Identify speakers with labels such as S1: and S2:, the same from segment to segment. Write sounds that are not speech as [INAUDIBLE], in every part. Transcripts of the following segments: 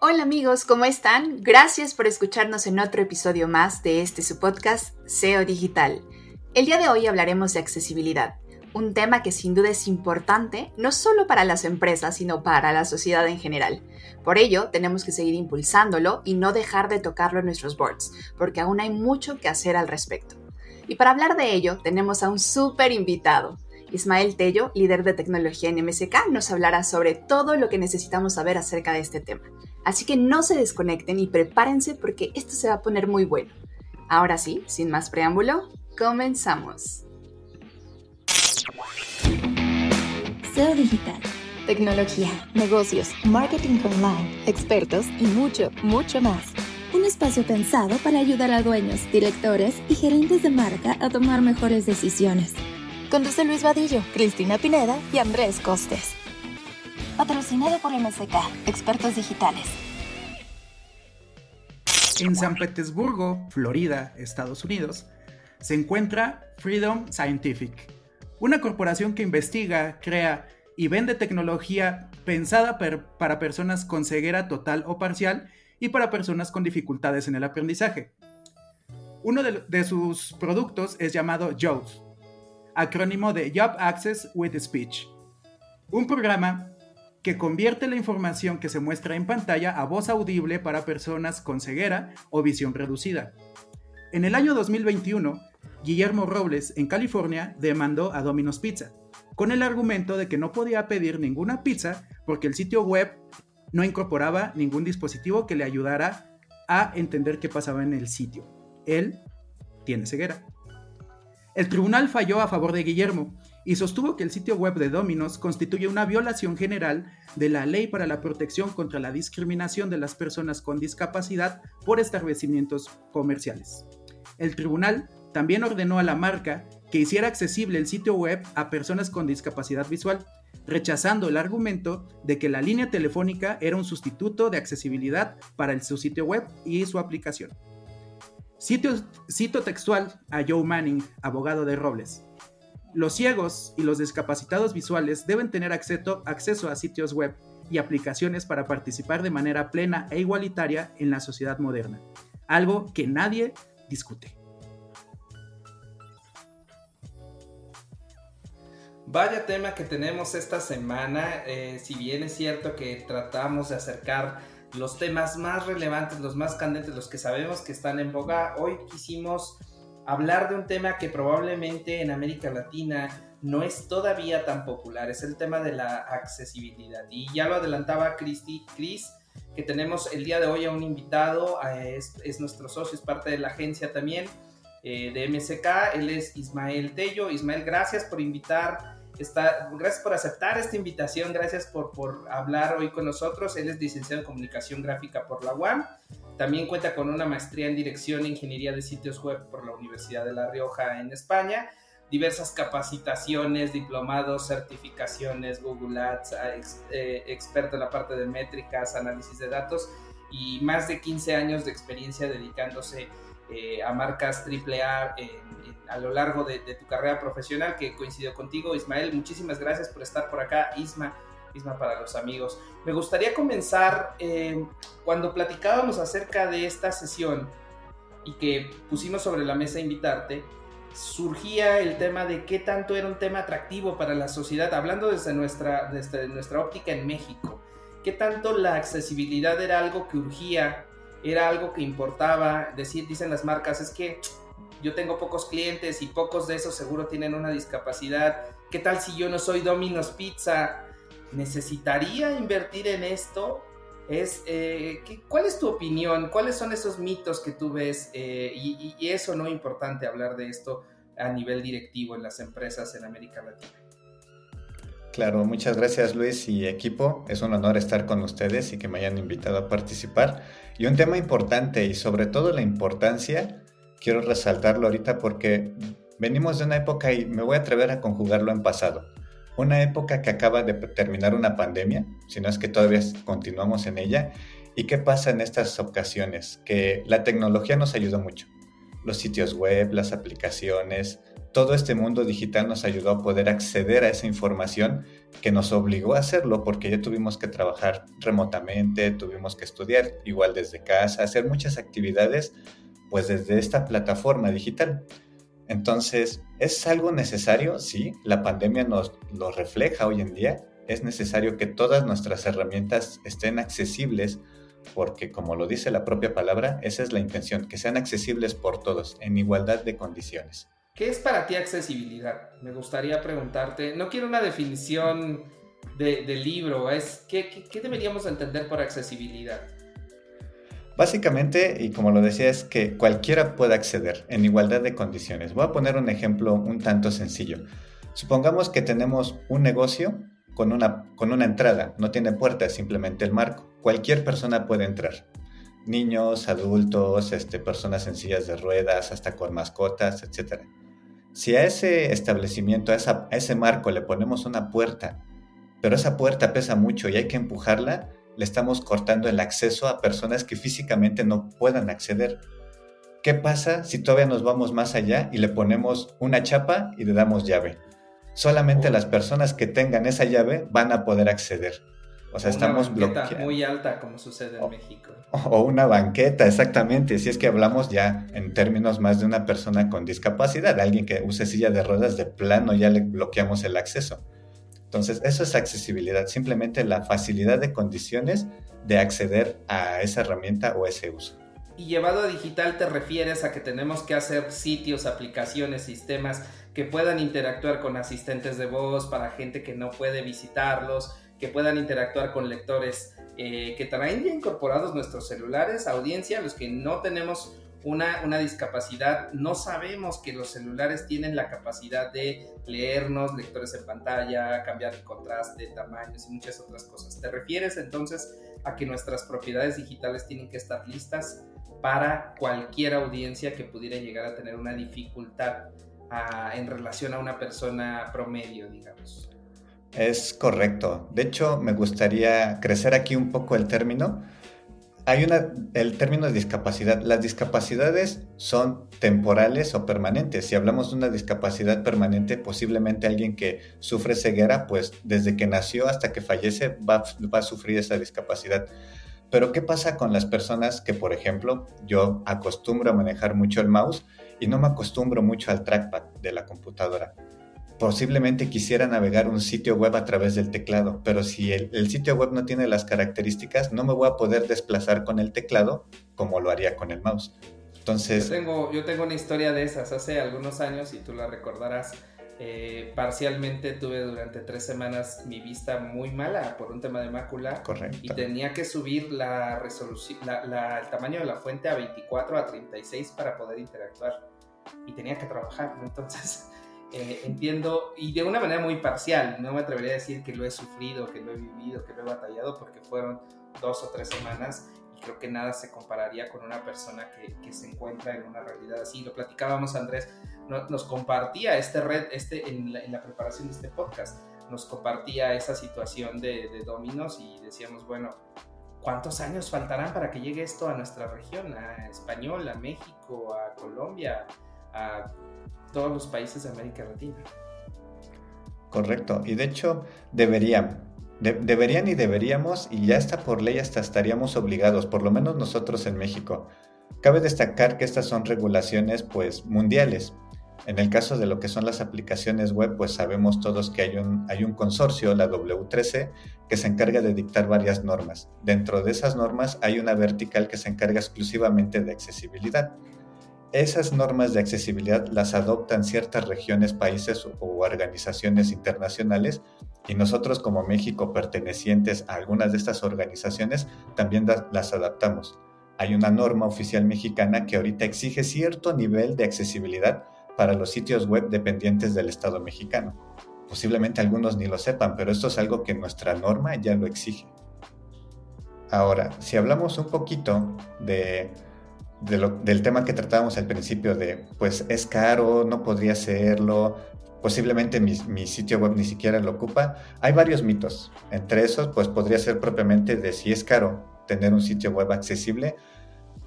S1: Hola amigos, ¿cómo están? Gracias por escucharnos en otro episodio más de este su podcast SEO Digital. El día de hoy hablaremos de accesibilidad, un tema que sin duda es importante no solo para las empresas, sino para la sociedad en general. Por ello, tenemos que seguir impulsándolo y no dejar de tocarlo en nuestros boards, porque aún hay mucho que hacer al respecto. Y para hablar de ello, tenemos a un súper invitado. Ismael Tello, líder de tecnología en MSK, nos hablará sobre todo lo que necesitamos saber acerca de este tema. Así que no se desconecten y prepárense porque esto se va a poner muy bueno. Ahora sí, sin más preámbulo, comenzamos.
S2: SEO digital, tecnología, negocios, marketing online, expertos y mucho, mucho más. Un espacio pensado para ayudar a dueños, directores y gerentes de marca a tomar mejores decisiones. Conduce Luis Vadillo, Cristina Pineda y Andrés Costes. Patrocinado por MSK, expertos digitales.
S3: En San Petersburgo, Florida, Estados Unidos, se encuentra Freedom Scientific, una corporación que investiga, crea y vende tecnología pensada para personas con ceguera total o parcial y para personas con dificultades en el aprendizaje. Uno de, de sus productos es llamado JOWS, acrónimo de Job Access with Speech, un programa que convierte la información que se muestra en pantalla a voz audible para personas con ceguera o visión reducida. En el año 2021, Guillermo Robles, en California, demandó a Domino's Pizza, con el argumento de que no podía pedir ninguna pizza porque el sitio web no incorporaba ningún dispositivo que le ayudara a entender qué pasaba en el sitio. Él tiene ceguera. El tribunal falló a favor de Guillermo y sostuvo que el sitio web de Dominos constituye una violación general de la ley para la protección contra la discriminación de las personas con discapacidad por establecimientos comerciales. El tribunal también ordenó a la marca que hiciera accesible el sitio web a personas con discapacidad visual, rechazando el argumento de que la línea telefónica era un sustituto de accesibilidad para su sitio web y su aplicación. Cito textual a Joe Manning, abogado de Robles. Los ciegos y los discapacitados visuales deben tener acceso, a sitios web y aplicaciones para participar de manera plena e igualitaria en la sociedad moderna, algo que nadie discute.
S4: Vaya tema que tenemos esta semana, eh, si bien es cierto que tratamos de acercar los temas más relevantes, los más candentes, los que sabemos que están en boga, hoy quisimos hablar de un tema que probablemente en América Latina no es todavía tan popular, es el tema de la accesibilidad. Y ya lo adelantaba Cristi, Chris, que tenemos el día de hoy a un invitado, es, nuestro socio, es parte de la agencia también eh, de MSK, él es Ismael Tello. Ismael, gracias por invitar. Está, gracias por aceptar esta invitación, gracias por, por hablar hoy con nosotros. Él es licenciado en comunicación gráfica por la UAM también cuenta con una maestría en dirección e ingeniería de sitios web por la Universidad de La Rioja en España, diversas capacitaciones, diplomados, certificaciones, Google Ads, eh, experto en la parte de métricas, análisis de datos y más de 15 años de experiencia dedicándose eh, a marcas AAA a lo largo de, tu carrera profesional que coincidió contigo. Ismael, muchísimas gracias por estar por acá. Isma, para los amigos. Me gustaría comenzar eh, cuando platicábamos acerca de esta sesión y que pusimos sobre la mesa invitarte, surgía el tema de qué tanto era un tema atractivo para la sociedad, hablando desde nuestra, desde nuestra óptica en México, qué tanto la accesibilidad era algo que urgía, era algo que importaba, decir, dicen las marcas, es que yo tengo pocos clientes y pocos de esos seguro tienen una discapacidad, ¿qué tal si yo no soy Domino's Pizza? necesitaría invertir en esto? Es, eh, ¿Cuál es tu opinión? ¿Cuáles son esos mitos que tú ves? Eh, y, y, eso no es importante hablar de esto a nivel directivo en las empresas en América Latina.
S5: Claro, muchas gracias Luis y equipo. Es un honor estar con ustedes y que me hayan invitado a participar. Y un tema importante y sobre todo la importancia, quiero resaltarlo ahorita porque venimos de una época y me voy a atrever a conjugarlo en pasado una época que acaba de terminar una pandemia, si no es que todavía continuamos en ella. ¿Y qué pasa en estas ocasiones? Que la tecnología nos ayudó mucho. Los sitios web, las aplicaciones, todo este mundo digital nos ayudó a poder acceder a esa información que nos obligó a hacerlo porque ya tuvimos que trabajar remotamente, tuvimos que estudiar igual desde casa, hacer muchas actividades pues desde esta plataforma digital. Entonces, ¿es algo necesario? Sí, la pandemia nos lo refleja hoy en día. Es necesario que todas nuestras herramientas estén accesibles porque, como lo dice la propia palabra, esa es la intención, que sean accesibles por todos, en igualdad de condiciones.
S4: ¿Qué es para ti accesibilidad? Me gustaría preguntarte, no quiero una definición de, libro, es ¿qué, deberíamos entender por accesibilidad?
S5: Básicamente, y como lo decía, es que cualquiera pueda acceder en igualdad de condiciones. Voy a poner un ejemplo un tanto sencillo. Supongamos que tenemos un negocio con una, con una entrada, no tiene puerta, simplemente el marco. Cualquier persona puede entrar. Niños, adultos, este, personas sencillas de ruedas, hasta con mascotas, etc. Si a ese establecimiento, a, a ese marco le ponemos una puerta, pero esa puerta pesa mucho y hay que empujarla, le estamos cortando el acceso a personas que físicamente no puedan acceder. ¿Qué pasa si todavía nos vamos más allá y le ponemos una chapa y le damos llave? Solamente las personas que tengan esa llave van a poder acceder. O sea, estamos bloqueando.
S4: muy alta, como sucede en México. [LAUGHS]
S5: O una banqueta, exactamente. Si es que hablamos ya en términos más de una persona con discapacidad, alguien que use silla de ruedas de plano, ya le bloqueamos el acceso. Entonces, eso es accesibilidad, simplemente la facilidad de condiciones de acceder a esa herramienta o ese uso.
S4: Y llevado a digital te refieres a que tenemos que hacer sitios, aplicaciones, sistemas que puedan interactuar con asistentes de voz para gente que no puede visitarlos, que puedan interactuar con lectores eh, que traen ya incorporados nuestros celulares, audiencia, los que no tenemos una, una, discapacidad, no sabemos que los celulares tienen la capacidad de leernos, lectores en pantalla, cambiar el contraste, tamaños y muchas otras cosas. ¿Te refieres entonces a que nuestras propiedades digitales tienen que estar listas para cualquier audiencia que pudiera llegar a tener una dificultad en relación a una persona promedio, digamos.
S5: Es correcto. De hecho, me gustaría crecer aquí un poco el término. Hay una, el término de discapacidad. Las discapacidades son temporales o permanentes. Si hablamos de una discapacidad permanente, posiblemente alguien que sufre ceguera, pues desde que nació hasta que fallece va a sufrir esa discapacidad. Pero ¿qué pasa con las personas que, por ejemplo, yo acostumbro a manejar mucho el mouse y no me acostumbro mucho al trackpad de la computadora? Posiblemente quisiera navegar un sitio web a través del teclado, pero si el, sitio web no tiene las características, no me voy a poder desplazar con el teclado como lo haría con el mouse. Entonces...
S4: Yo tengo, yo tengo una historia de esas hace algunos años y tú la recordarás eh, parcialmente tuve durante tres semanas mi vista muy mala por un tema de mácula.
S5: Correcto.
S4: Y tenía que subir la resolución, el tamaño de la fuente a 24 a 36 para poder interactuar. Y tenía que trabajar, Entonces, [LAUGHS] eh, entiendo, y de una manera muy parcial, no me atrevería a decir que lo he sufrido, que lo he vivido, que lo he batallado, porque fueron dos o tres semanas creo que nada se compararía con una persona que, que se encuentra en una realidad así. Lo platicábamos, Andrés, nos compartía este red, este, en la, preparación de este podcast, nos compartía esa situación de, de Dominos y decíamos, bueno, ¿cuántos años faltarán para que llegue esto a nuestra región, a Español, a México, a Colombia, a todos los países de América Latina?
S5: Correcto, y de hecho deberían, y deberíamos, y ya está por ley, hasta estaríamos obligados, por lo menos nosotros en México. Cabe destacar que estas son regulaciones pues mundiales, en el caso de lo que son las aplicaciones web, pues sabemos todos que hay un, hay un consorcio, la W13, que se encarga de dictar varias normas. Dentro de esas normas hay una vertical que se encarga exclusivamente de accesibilidad. Esas normas de accesibilidad las adoptan ciertas regiones, países o organizaciones internacionales y nosotros como México pertenecientes a algunas de estas organizaciones también las adaptamos. Hay una norma oficial mexicana que ahorita exige cierto nivel de accesibilidad para los sitios web dependientes del Estado mexicano. Posiblemente algunos ni lo sepan, pero esto es algo que nuestra norma ya lo exige. Ahora, si hablamos un poquito de, del tema que tratábamos al principio de, pues es caro, no podría serlo, posiblemente mi, mi, sitio web ni siquiera lo ocupa, hay varios mitos. Entre esos, pues podría ser propiamente de si es caro tener un sitio web accesible,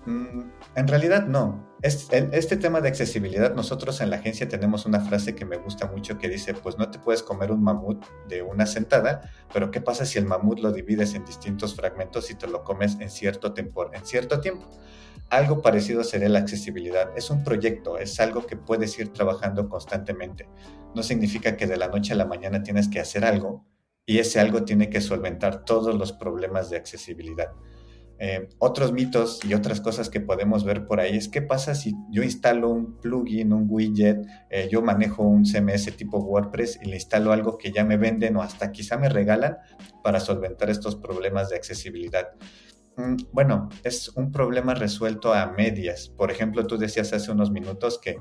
S5: Mm, en realidad no. Este tema de accesibilidad, nosotros en la agencia tenemos una frase que me gusta mucho que dice, pues no te puedes comer un mamut de una sentada, pero ¿qué pasa si el mamut lo divides en distintos fragmentos y te lo comes en cierto, tiempo, en cierto tiempo? Algo parecido sería la accesibilidad. Es un proyecto, es algo que puedes ir trabajando constantemente. No significa que de la noche a la mañana tienes que hacer algo y ese algo tiene que solventar todos los problemas de accesibilidad. Eh, otros mitos y otras cosas que podemos ver por ahí es qué pasa si yo instalo un plugin, un widget, eh, yo manejo un CMS tipo WordPress y le instalo algo que ya me venden o hasta quizá me regalan para solventar estos problemas de accesibilidad. Bueno, es un problema resuelto a medias. Por ejemplo, tú decías hace unos minutos que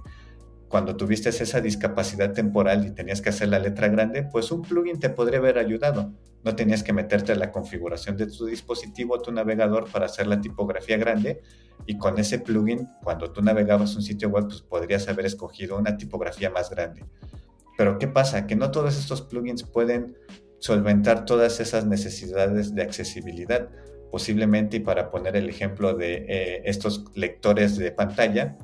S5: cuando tuviste esa discapacidad temporal y tenías que hacer la letra grande, pues un plugin te podría haber ayudado. No tenías que meterte en la configuración de tu dispositivo, tu navegador para hacer la tipografía grande y con ese plugin, cuando tú navegabas un sitio web, pues podrías haber escogido una tipografía más grande. Pero ¿qué pasa? Que no todos estos plugins pueden solventar todas esas necesidades de accesibilidad. Posiblemente, y para poner el ejemplo de eh, estos lectores de pantalla,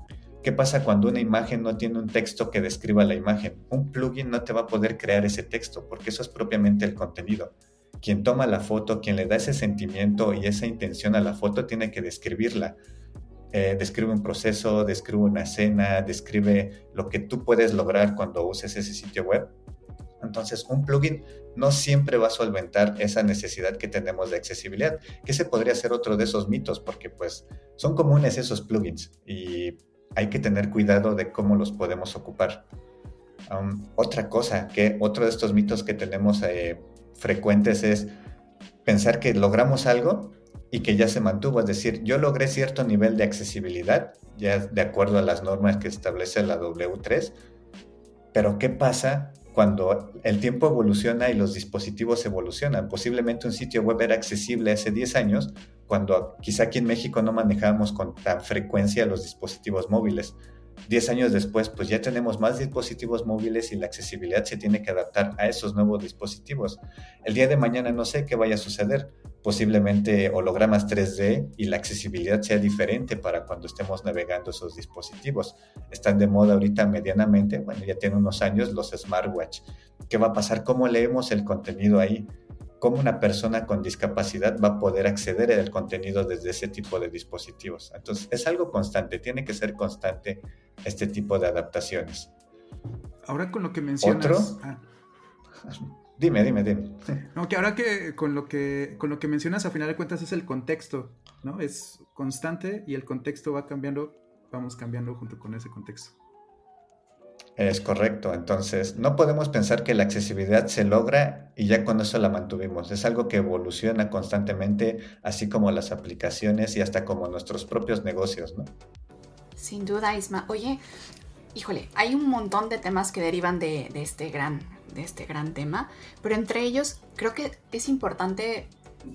S5: ¿Qué pasa cuando una imagen no tiene un texto que describa la imagen? Un plugin no te va a poder crear ese texto porque eso es propiamente el contenido. Quien toma la foto, quien le da ese sentimiento y esa intención a la foto tiene que describirla. Eh, describe un proceso, describe una escena, describe lo que tú puedes lograr cuando uses ese sitio web. Entonces, un plugin no siempre va a solventar esa necesidad que tenemos de accesibilidad, que ese podría ser otro de esos mitos, porque pues son comunes esos plugins y hay que tener cuidado de cómo los podemos ocupar. Otra cosa, que otro de estos mitos que tenemos eh, frecuentes es pensar que logramos algo y que ya se mantuvo, es decir, yo logré cierto nivel de accesibilidad, ya de acuerdo a las normas que establece la W3, pero ¿qué pasa cuando el tiempo evoluciona y los dispositivos evolucionan. Posiblemente un sitio web era accesible hace 10 años, cuando quizá aquí en México no manejábamos con tan frecuencia los dispositivos móviles. 10 años después, pues ya tenemos más dispositivos móviles y la accesibilidad se tiene que adaptar a esos nuevos dispositivos. El día de mañana no sé qué vaya a suceder posiblemente hologramas 3D y la accesibilidad sea diferente para cuando estemos navegando esos dispositivos. Están de moda ahorita medianamente, bueno, ya tienen unos años los smartwatch. ¿Qué va a pasar? ¿Cómo leemos el contenido ahí? ¿Cómo una persona con discapacidad va a poder acceder al contenido desde ese tipo de dispositivos? Entonces, es algo constante, tiene que ser constante este tipo de adaptaciones.
S3: Ahora con lo que mencionas... ¿Otro? Ah.
S5: Dime, dime, dime.
S3: No, que ahora que con lo que con lo que mencionas a final de cuentas es el contexto, ¿no? Es constante y el contexto va cambiando, vamos cambiando junto con ese contexto.
S5: Es correcto, entonces no podemos pensar que la accesibilidad se logra y ya con eso la mantuvimos. Es algo que evoluciona constantemente, así como las aplicaciones y hasta como nuestros propios negocios, ¿no?
S1: Sin duda, Isma. Oye, híjole, hay un montón de temas que derivan de, este gran de este gran tema, pero entre ellos creo que es importante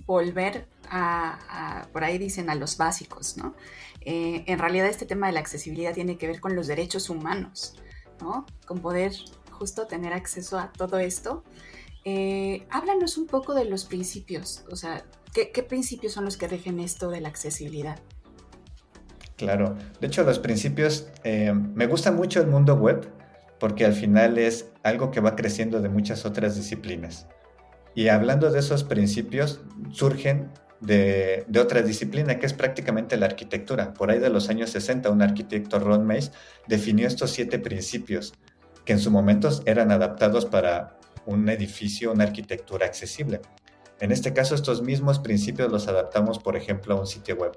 S1: volver a, por ahí dicen, a los básicos, ¿no? Eh, en realidad este tema de la accesibilidad tiene que ver con los derechos humanos, Con poder justo tener acceso a todo esto. Eh, háblanos un poco de los principios, o sea, ¿qué, principios son los que rigen esto de la accesibilidad?
S5: Claro, de hecho los principios, eh, me gusta mucho el mundo web porque al final es algo que va creciendo de muchas otras disciplinas. Y hablando de esos principios, surgen de, otra disciplina que es prácticamente la arquitectura. Por ahí de los años 60, un arquitecto Ron Mays definió estos siete principios que en su momento eran adaptados para un edificio, una arquitectura accesible. En este caso, estos mismos principios los adaptamos, por ejemplo, a un sitio web.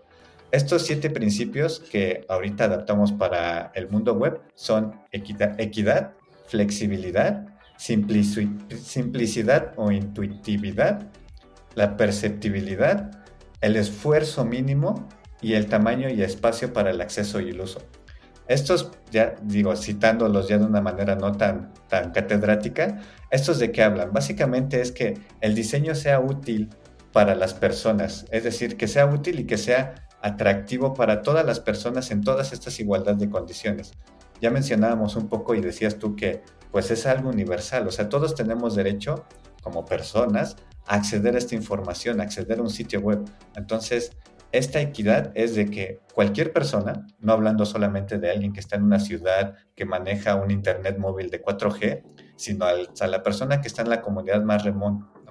S5: Estos siete principios que ahorita adaptamos para el mundo web son equidad, flexibilidad, simplicidad o intuitividad, la perceptibilidad, el esfuerzo mínimo y el tamaño y espacio para el acceso y el uso. Estos, ya digo, citándolos ya de una manera no tan, tan catedrática, ¿estos de qué hablan? Básicamente es que el diseño sea útil para las personas, es decir, que sea útil y que sea atractivo para todas las personas en todas estas igualdad de condiciones. Ya mencionábamos un poco y decías tú que pues es algo universal, o sea, todos tenemos derecho como personas acceder a esta información, acceder a un sitio web. Entonces, esta equidad es de que cualquier persona, no hablando solamente de alguien que está en una ciudad que maneja un internet móvil de 4G, sino a la persona que está en la comunidad más,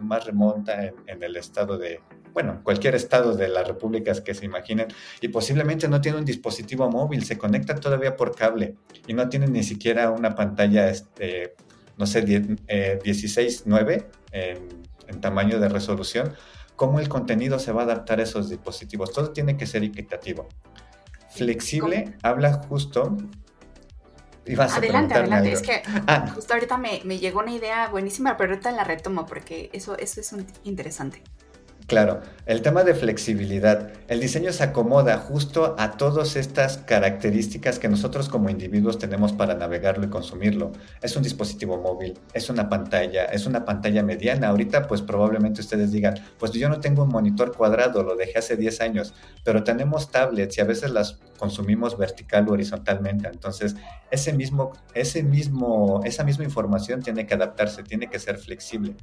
S5: más remota en, el estado de, bueno, cualquier estado de las repúblicas que se imaginen, y posiblemente no tiene un dispositivo móvil, se conecta todavía por cable y no tiene ni siquiera una pantalla, este, no sé, 16.9 eh, en, tamaño de resolución, cómo el contenido se va a adaptar a esos dispositivos. Todo tiene que ser equitativo. Flexible habla justo
S1: adelante, adelante. Es que ah. justo ahorita me, me, llegó una idea buenísima, pero ahorita la retomo porque eso, eso es un, interesante.
S5: Claro, el tema de flexibilidad. El diseño se acomoda justo a todas estas características que nosotros como individuos tenemos para navegarlo y consumirlo. Es un dispositivo móvil, es una pantalla, es una pantalla mediana. Ahorita pues probablemente ustedes digan, pues yo no tengo un monitor cuadrado, lo dejé hace 10 años, pero tenemos tablets y a veces las consumimos vertical o horizontalmente. Entonces, ese mismo, ese mismo, esa misma información tiene que adaptarse, tiene que ser flexible.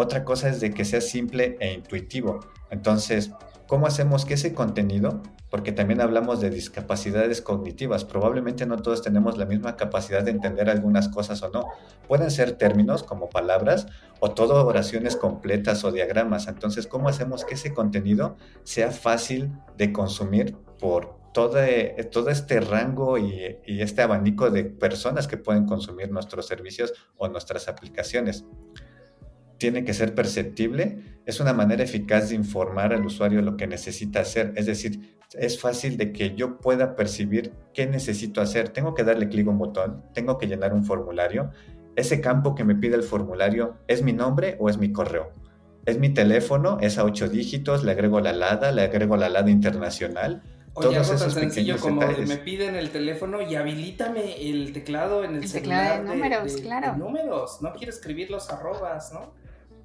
S5: Otra cosa es de que sea simple e intuitivo. Entonces, ¿cómo hacemos que ese contenido, porque también hablamos de discapacidades cognitivas, probablemente no todos tenemos la misma capacidad de entender algunas cosas o no. Pueden ser términos como palabras o todo oraciones completas o diagramas. Entonces, ¿cómo hacemos que ese contenido sea fácil de consumir por todo, todo este rango y, y este abanico de personas que pueden consumir nuestros servicios o nuestras aplicaciones? Tiene que ser perceptible, es una manera eficaz de informar al usuario lo que necesita hacer. Es decir, es fácil de que yo pueda percibir qué necesito hacer. Tengo que darle clic a un botón, tengo que llenar un formulario. Ese campo que me pide el formulario es mi nombre o es mi correo. Es mi teléfono, es a ocho dígitos, le agrego la LADA, le agrego la LADA internacional.
S4: Oye, algo tan sencillo como me piden el teléfono y habilítame el teclado en el, el Teclado
S1: de números, claro.
S4: números, no quiero escribir los arrobas, ¿no?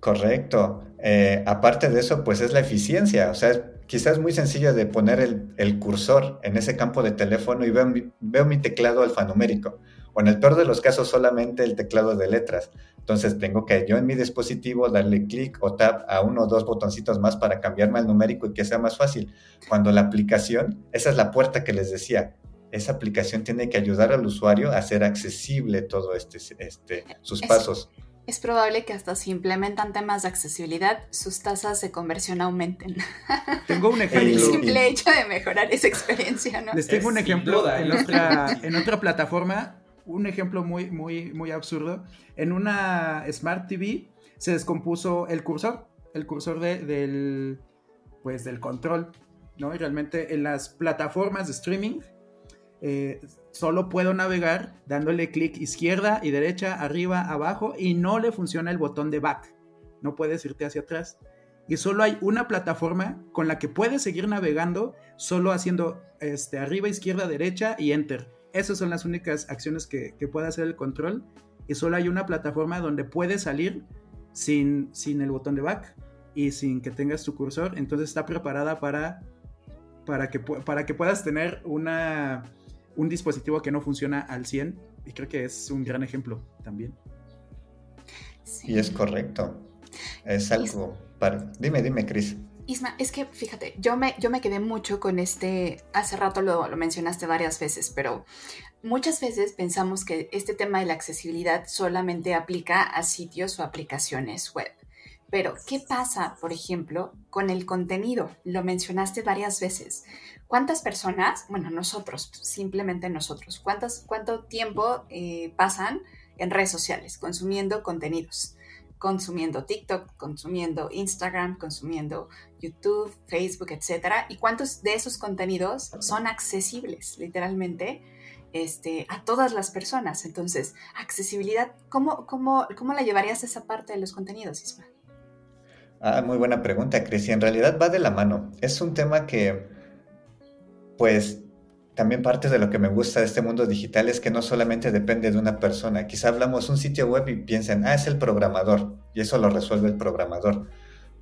S5: Correcto. Eh, aparte de eso, pues es la eficiencia. O sea, quizás es muy sencillo de poner el, cursor en ese campo de teléfono y veo mi, veo mi teclado alfanumérico. O en el peor de los casos, solamente el teclado de letras. Entonces tengo que yo en mi dispositivo darle clic o tap a uno o dos botoncitos más para cambiarme al numérico y que sea más fácil. Cuando la aplicación, esa es la puerta que les decía, esa aplicación tiene que ayudar al usuario a hacer accesible todo este, este sus pasos
S1: es probable que hasta si implementan temas de accesibilidad, sus tasas de conversión aumenten. [LAUGHS]
S3: Tengo un ejemplo.
S1: el simple hecho de mejorar esa experiencia, ¿no?
S3: Les tengo un ejemplo en, otra, [LAUGHS] en otra plataforma, un ejemplo muy, muy, muy absurdo. En una Smart TV se descompuso el cursor, el cursor de, del, pues, del control, ¿no? Y realmente en las plataformas de streaming eh, solo puedo navegar dándole clic izquierda y derecha, arriba, abajo y no le funciona el botón de back. No puedes irte hacia atrás. Y solo hay una plataforma con la que puedes seguir navegando solo haciendo este, arriba, izquierda, derecha y enter. Esas son las únicas acciones que, que puede hacer el control. Y solo hay una plataforma donde puedes salir sin, sin el botón de back y sin que tengas tu cursor. Entonces está preparada para, para, que, para que puedas tener una un dispositivo que no funciona al 100 y creo que es un gran ejemplo también.
S5: Y es correcto. Es algo para... Dime, dime, Cris.
S1: Isma, es que fíjate, yo me, yo me quedé mucho con este, hace rato lo, lo mencionaste varias veces, pero muchas veces pensamos que este tema de la accesibilidad solamente aplica a sitios o aplicaciones web. Pero, ¿qué pasa, por ejemplo, con el contenido? Lo mencionaste varias veces. ¿Cuántas personas, bueno, nosotros, simplemente nosotros, ¿cuántas, cuánto tiempo eh, pasan en redes sociales consumiendo contenidos? Consumiendo TikTok, consumiendo Instagram, consumiendo YouTube, Facebook, etcétera. ¿Y cuántos de esos contenidos son accesibles, literalmente? Este, a todas las personas. Entonces, accesibilidad, ¿cómo, cómo, cómo la llevarías a esa parte de los contenidos, Isma?
S5: Ah, muy buena pregunta, Cris. En realidad va de la mano. Es un tema que pues también parte de lo que me gusta de este mundo digital es que no solamente depende de una persona. Quizá hablamos un sitio web y piensen, ah, es el programador, y eso lo resuelve el programador.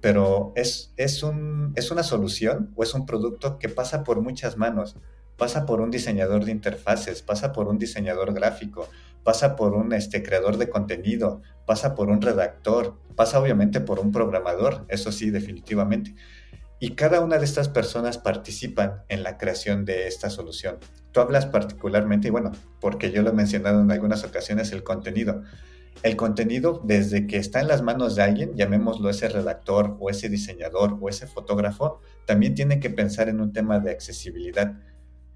S5: Pero es, es, un, es una solución o es un producto que pasa por muchas manos. Pasa por un diseñador de interfaces, pasa por un diseñador gráfico, pasa por un este, creador de contenido, pasa por un redactor, pasa obviamente por un programador, eso sí, definitivamente. Y cada una de estas personas participan en la creación de esta solución. Tú hablas particularmente, y bueno, porque yo lo he mencionado en algunas ocasiones, el contenido. El contenido, desde que está en las manos de alguien, llamémoslo ese redactor o ese diseñador o ese fotógrafo, también tiene que pensar en un tema de accesibilidad.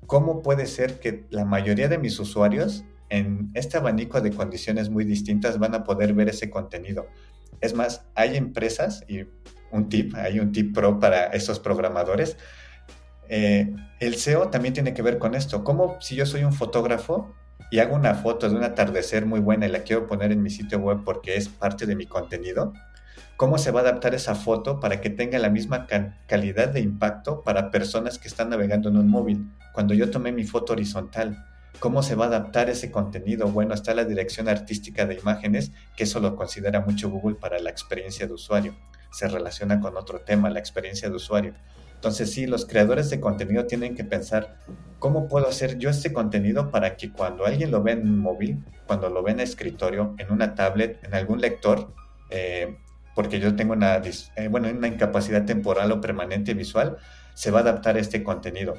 S5: ¿Cómo puede ser que la mayoría de mis usuarios en este abanico de condiciones muy distintas van a poder ver ese contenido? Es más, hay empresas, y un tip, hay un tip pro para esos programadores, eh, el SEO también tiene que ver con esto. ¿Cómo si yo soy un fotógrafo y hago una foto de un atardecer muy buena y la quiero poner en mi sitio web porque es parte de mi contenido, ¿cómo se va a adaptar esa foto para que tenga la misma calidad de impacto para personas que están navegando en un móvil? Cuando yo tomé mi foto horizontal, ¿cómo se va a adaptar ese contenido? Bueno, está la dirección artística de imágenes, que eso lo considera mucho Google para la experiencia de usuario. Se relaciona con otro tema, la experiencia de usuario. Entonces sí, los creadores de contenido tienen que pensar cómo puedo hacer yo este contenido para que cuando alguien lo ve en móvil, cuando lo ve en escritorio, en una tablet, en algún lector, eh, porque yo tengo una, eh, bueno, una incapacidad temporal o permanente visual, se va a adaptar a este contenido.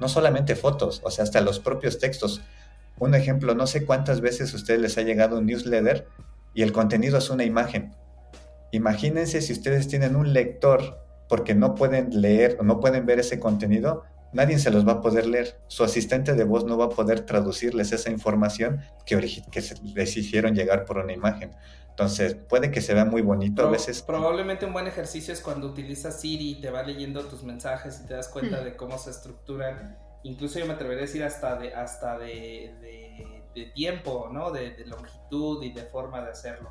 S5: No solamente fotos, o sea, hasta los propios textos. Un ejemplo, no sé cuántas veces a ustedes les ha llegado un newsletter y el contenido es una imagen. Imagínense si ustedes tienen un lector porque no pueden leer o no pueden ver ese contenido, nadie se los va a poder leer. Su asistente de voz no va a poder traducirles esa información que, que les hicieron llegar por una imagen. Entonces, puede que se vea muy bonito a veces.
S4: Probablemente un buen ejercicio es cuando utilizas Siri y te va leyendo tus mensajes y te das cuenta hmm. de cómo se estructuran. Incluso yo me atrevería a decir hasta de, hasta de, tiempo, ¿no? De, longitud y de forma de hacerlo.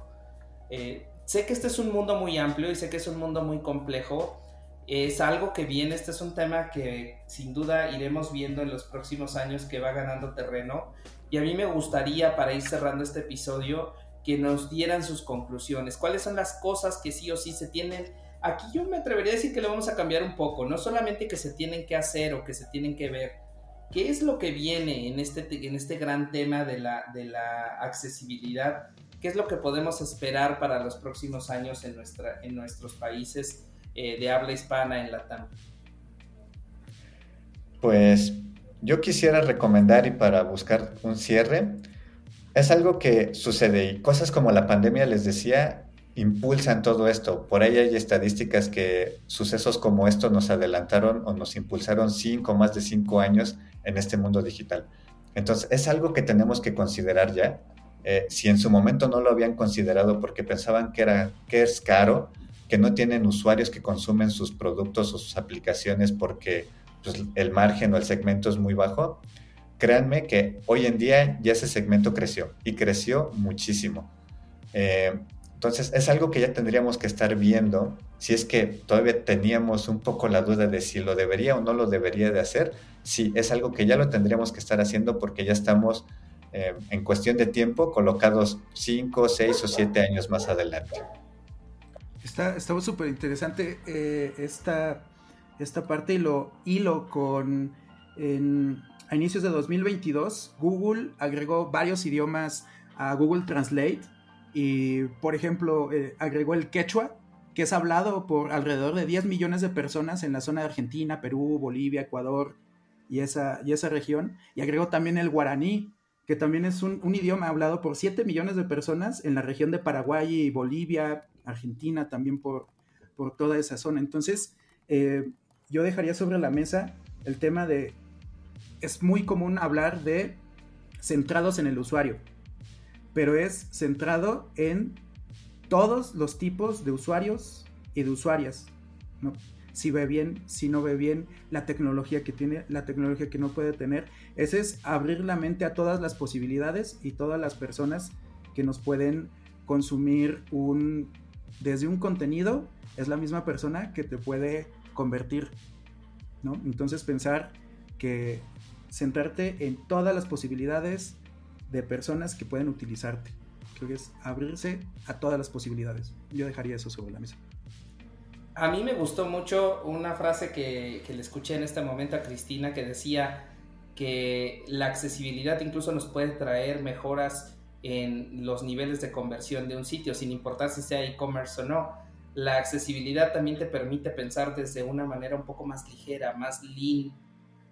S4: Eh, sé que este es un mundo muy amplio y sé que es un mundo muy complejo. Es algo que viene, este es un tema que sin duda iremos viendo en los próximos años que va ganando terreno. Y a mí me gustaría para ir cerrando este episodio que nos dieran sus conclusiones, cuáles son las cosas que sí o sí se tienen. Aquí yo me atrevería a decir que lo vamos a cambiar un poco, no solamente que se tienen que hacer o que se tienen que ver, ¿qué es lo que viene en este, en este gran tema de la, de la accesibilidad? ¿Qué es lo que podemos esperar para los próximos años en, nuestra, en nuestros países? Eh, de habla hispana en Latam?
S5: Pues yo quisiera recomendar y para buscar un cierre, es algo que sucede y cosas como la pandemia, les decía, impulsan todo esto. Por ahí hay estadísticas que sucesos como esto nos adelantaron o nos impulsaron cinco, más de cinco años en este mundo digital. Entonces, es algo que tenemos que considerar ya. Eh, si en su momento no lo habían considerado porque pensaban que, era, que es caro, que no tienen usuarios que consumen sus productos o sus aplicaciones porque pues, el margen o el segmento es muy bajo, créanme que hoy en día ya ese segmento creció y creció muchísimo. Eh, entonces es algo que ya tendríamos que estar viendo si es que todavía teníamos un poco la duda de si lo debería o no lo debería de hacer. Sí, es algo que ya lo tendríamos que estar haciendo porque ya estamos eh, en cuestión de tiempo colocados 5, 6 o 7 años más adelante.
S3: Está, súper interesante eh, esta, esta parte y lo hilo con... a inicios de 2022, Google agregó varios idiomas a Google Translate y, por ejemplo, eh, agregó el quechua, que es hablado por alrededor de 10 millones de personas en la zona de Argentina, Perú, Bolivia, Ecuador y esa, y esa región, y agregó también el guaraní, que también es un, idioma hablado por 7 millones de personas en la región de Paraguay y Bolivia, Argentina, también por, por toda esa zona. Entonces, eh, yo dejaría sobre la mesa el tema de, es muy común hablar de centrados en el usuario, pero es centrado en todos los tipos de usuarios y de usuarias, ¿no? Si ve bien, si no ve bien, la tecnología que tiene, la tecnología que no puede tener. Ese es abrir la mente a todas las posibilidades y todas las personas que nos pueden consumir un desde un contenido es la misma persona que te puede convertir, ¿no? Entonces pensar que centrarte en todas las posibilidades de personas que pueden utilizarte. Creo que es abrirse a todas las posibilidades. Yo dejaría eso sobre la mesa.
S4: A mí me gustó mucho una frase que, que le escuché en este momento a Cristina que decía que la accesibilidad incluso nos puede traer mejoras en los niveles de conversión de un sitio, sin importar si sea e-commerce o no. la accesibilidad también te permite pensar desde una manera un poco más ligera, más lean,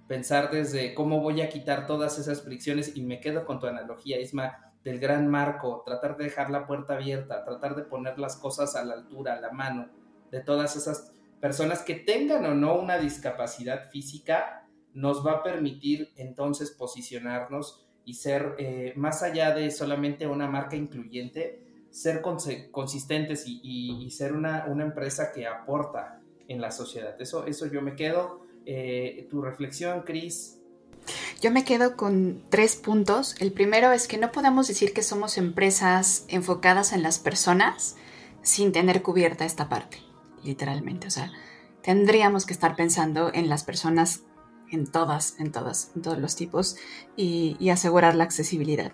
S4: pensar desde cómo voy a quitar todas esas fricciones y me quedo con tu analogía, Isma, del gran marco, tratar de dejar la puerta abierta, tratar de poner las cosas a la altura, a la mano de todas esas personas que tengan o no una discapacidad física, nos va a permitir entonces posicionarnos y ser eh, más allá de solamente una marca incluyente, ser consistentes y, ser una, una, empresa que aporta en la sociedad. Eso, eso yo me quedo. Eh, tu reflexión, Cris.
S1: Yo me quedo con tres puntos. El primero es que no podemos decir que somos empresas enfocadas en las personas sin tener cubierta esta parte, literalmente. O sea, tendríamos que estar pensando en las personas en todas, en todas, en todos los tipos y, asegurar la accesibilidad.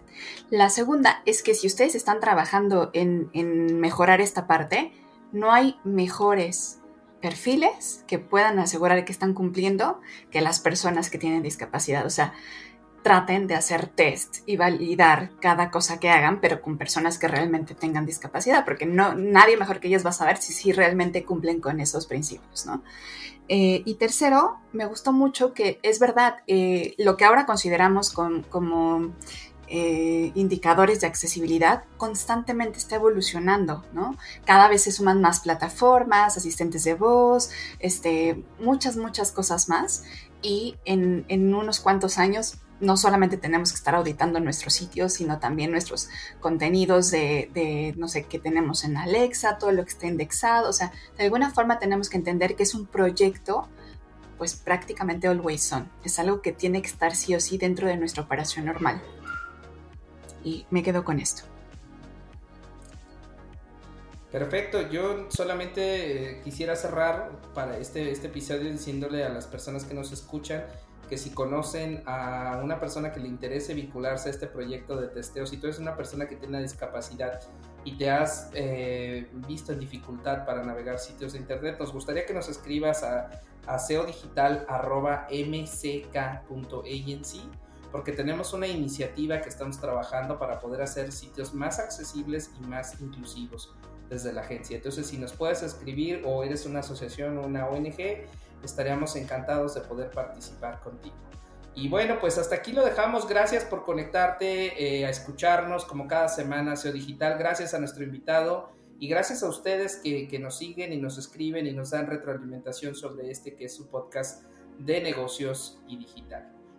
S1: La segunda es que si ustedes están trabajando en, en mejorar esta parte, no hay mejores perfiles que puedan asegurar que están cumpliendo que las personas que tienen discapacidad. O sea, traten de hacer test y validar cada cosa que hagan, pero con personas que realmente tengan discapacidad, porque no, nadie mejor que ellos va a saber si, si realmente cumplen con esos principios, ¿no? Eh, y tercero, me gustó mucho que es verdad, eh, lo que ahora consideramos como eh, indicadores de accesibilidad constantemente está evolucionando, ¿no? Cada vez se suman más plataformas, asistentes de voz, este, muchas, muchas cosas más. Y en, en unos cuantos años no solamente tenemos que estar auditando nuestros sitios, sino también nuestros contenidos de, no sé, qué tenemos en Alexa, todo lo que está indexado. O sea, de alguna forma tenemos que entender que es un proyecto, pues prácticamente always on. Es algo que tiene que estar sí o sí dentro de nuestra operación normal. Y me quedo con esto.
S4: Perfecto, yo solamente eh, quisiera cerrar para este, este episodio diciéndole a las personas que nos escuchan que si conocen a una persona que le interese vincularse a este proyecto de testeo, si tú eres una persona que tiene una discapacidad y te has eh, visto en dificultad para navegar sitios de internet, nos gustaría que nos escribas a, a seodigital.mck.agency porque tenemos una iniciativa que estamos trabajando para poder hacer sitios más accesibles y más inclusivos desde la agencia. Entonces, si nos puedes escribir o eres una asociación o una ONG, estaríamos encantados de poder participar contigo. Y bueno, pues hasta aquí lo dejamos. Gracias por conectarte, eh, a escucharnos como cada semana SEO Digital. Gracias a nuestro invitado y gracias a ustedes que, que, nos siguen y nos escriben y nos dan retroalimentación sobre este que es su podcast de negocios y digital.